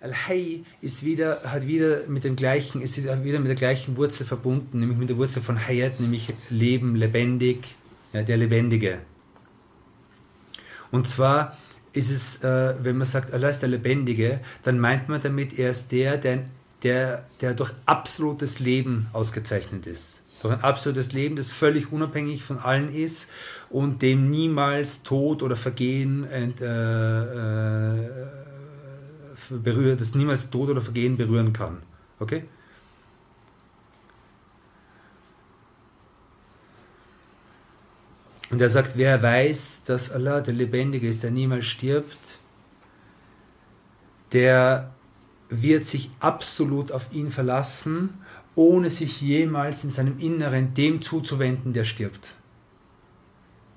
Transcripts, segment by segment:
Al-Hayy ist wieder, hat wieder mit dem gleichen, ist wieder mit der gleichen Wurzel verbunden, nämlich mit der Wurzel von Hayat, nämlich Leben, lebendig, ja, der Lebendige. Und zwar ist es, äh, wenn man sagt, Allah ist der Lebendige, dann meint man damit, er ist der, der, der, der durch absolutes Leben ausgezeichnet ist. Durch ein absolutes Leben, das völlig unabhängig von allen ist und dem niemals Tod oder Vergehen äh, äh, berührt, das niemals Tod oder Vergehen berühren kann. Okay? Und er sagt, wer weiß, dass Allah der Lebendige ist, der niemals stirbt, der wird sich absolut auf ihn verlassen, ohne sich jemals in seinem Inneren dem zuzuwenden, der stirbt.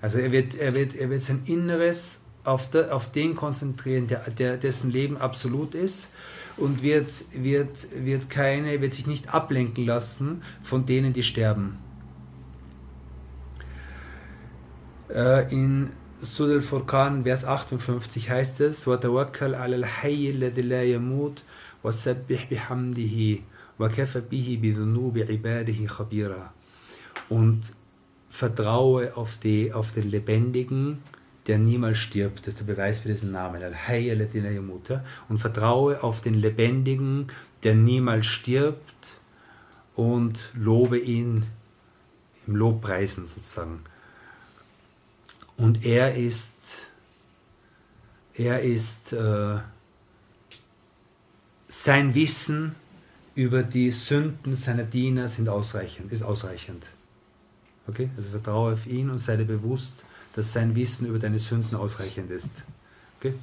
Also er wird, er wird, er wird sein Inneres auf, der, auf den konzentrieren, der, der, dessen Leben absolut ist und wird, wird, wird, keine, wird sich nicht ablenken lassen von denen, die sterben. Äh, in Sud al-Furqan, Vers 58 heißt es, وَتَوَكَّلْ عَلَى الْحَيِّ الَّذِي لَا يَمُوتُ وَسَبِّحْ بِحَمْدِهِ وَكَفَ بِهِ بِذُنُوبِ عِبَادِهِ خَبِيرًا Und vertraue auf, die, auf den Lebendigen, der niemals stirbt. Das ist der Beweis für diesen Namen. Al-Hayy Und vertraue auf den Lebendigen, der niemals stirbt und lobe ihn im Lobpreisen sozusagen. Und er ist, er ist äh, sein Wissen über die Sünden seiner Diener sind ausreichend, ist ausreichend. Okay? Also vertraue auf ihn und sei dir bewusst, dass sein Wissen über deine Sünden ausreichend ist. Okay?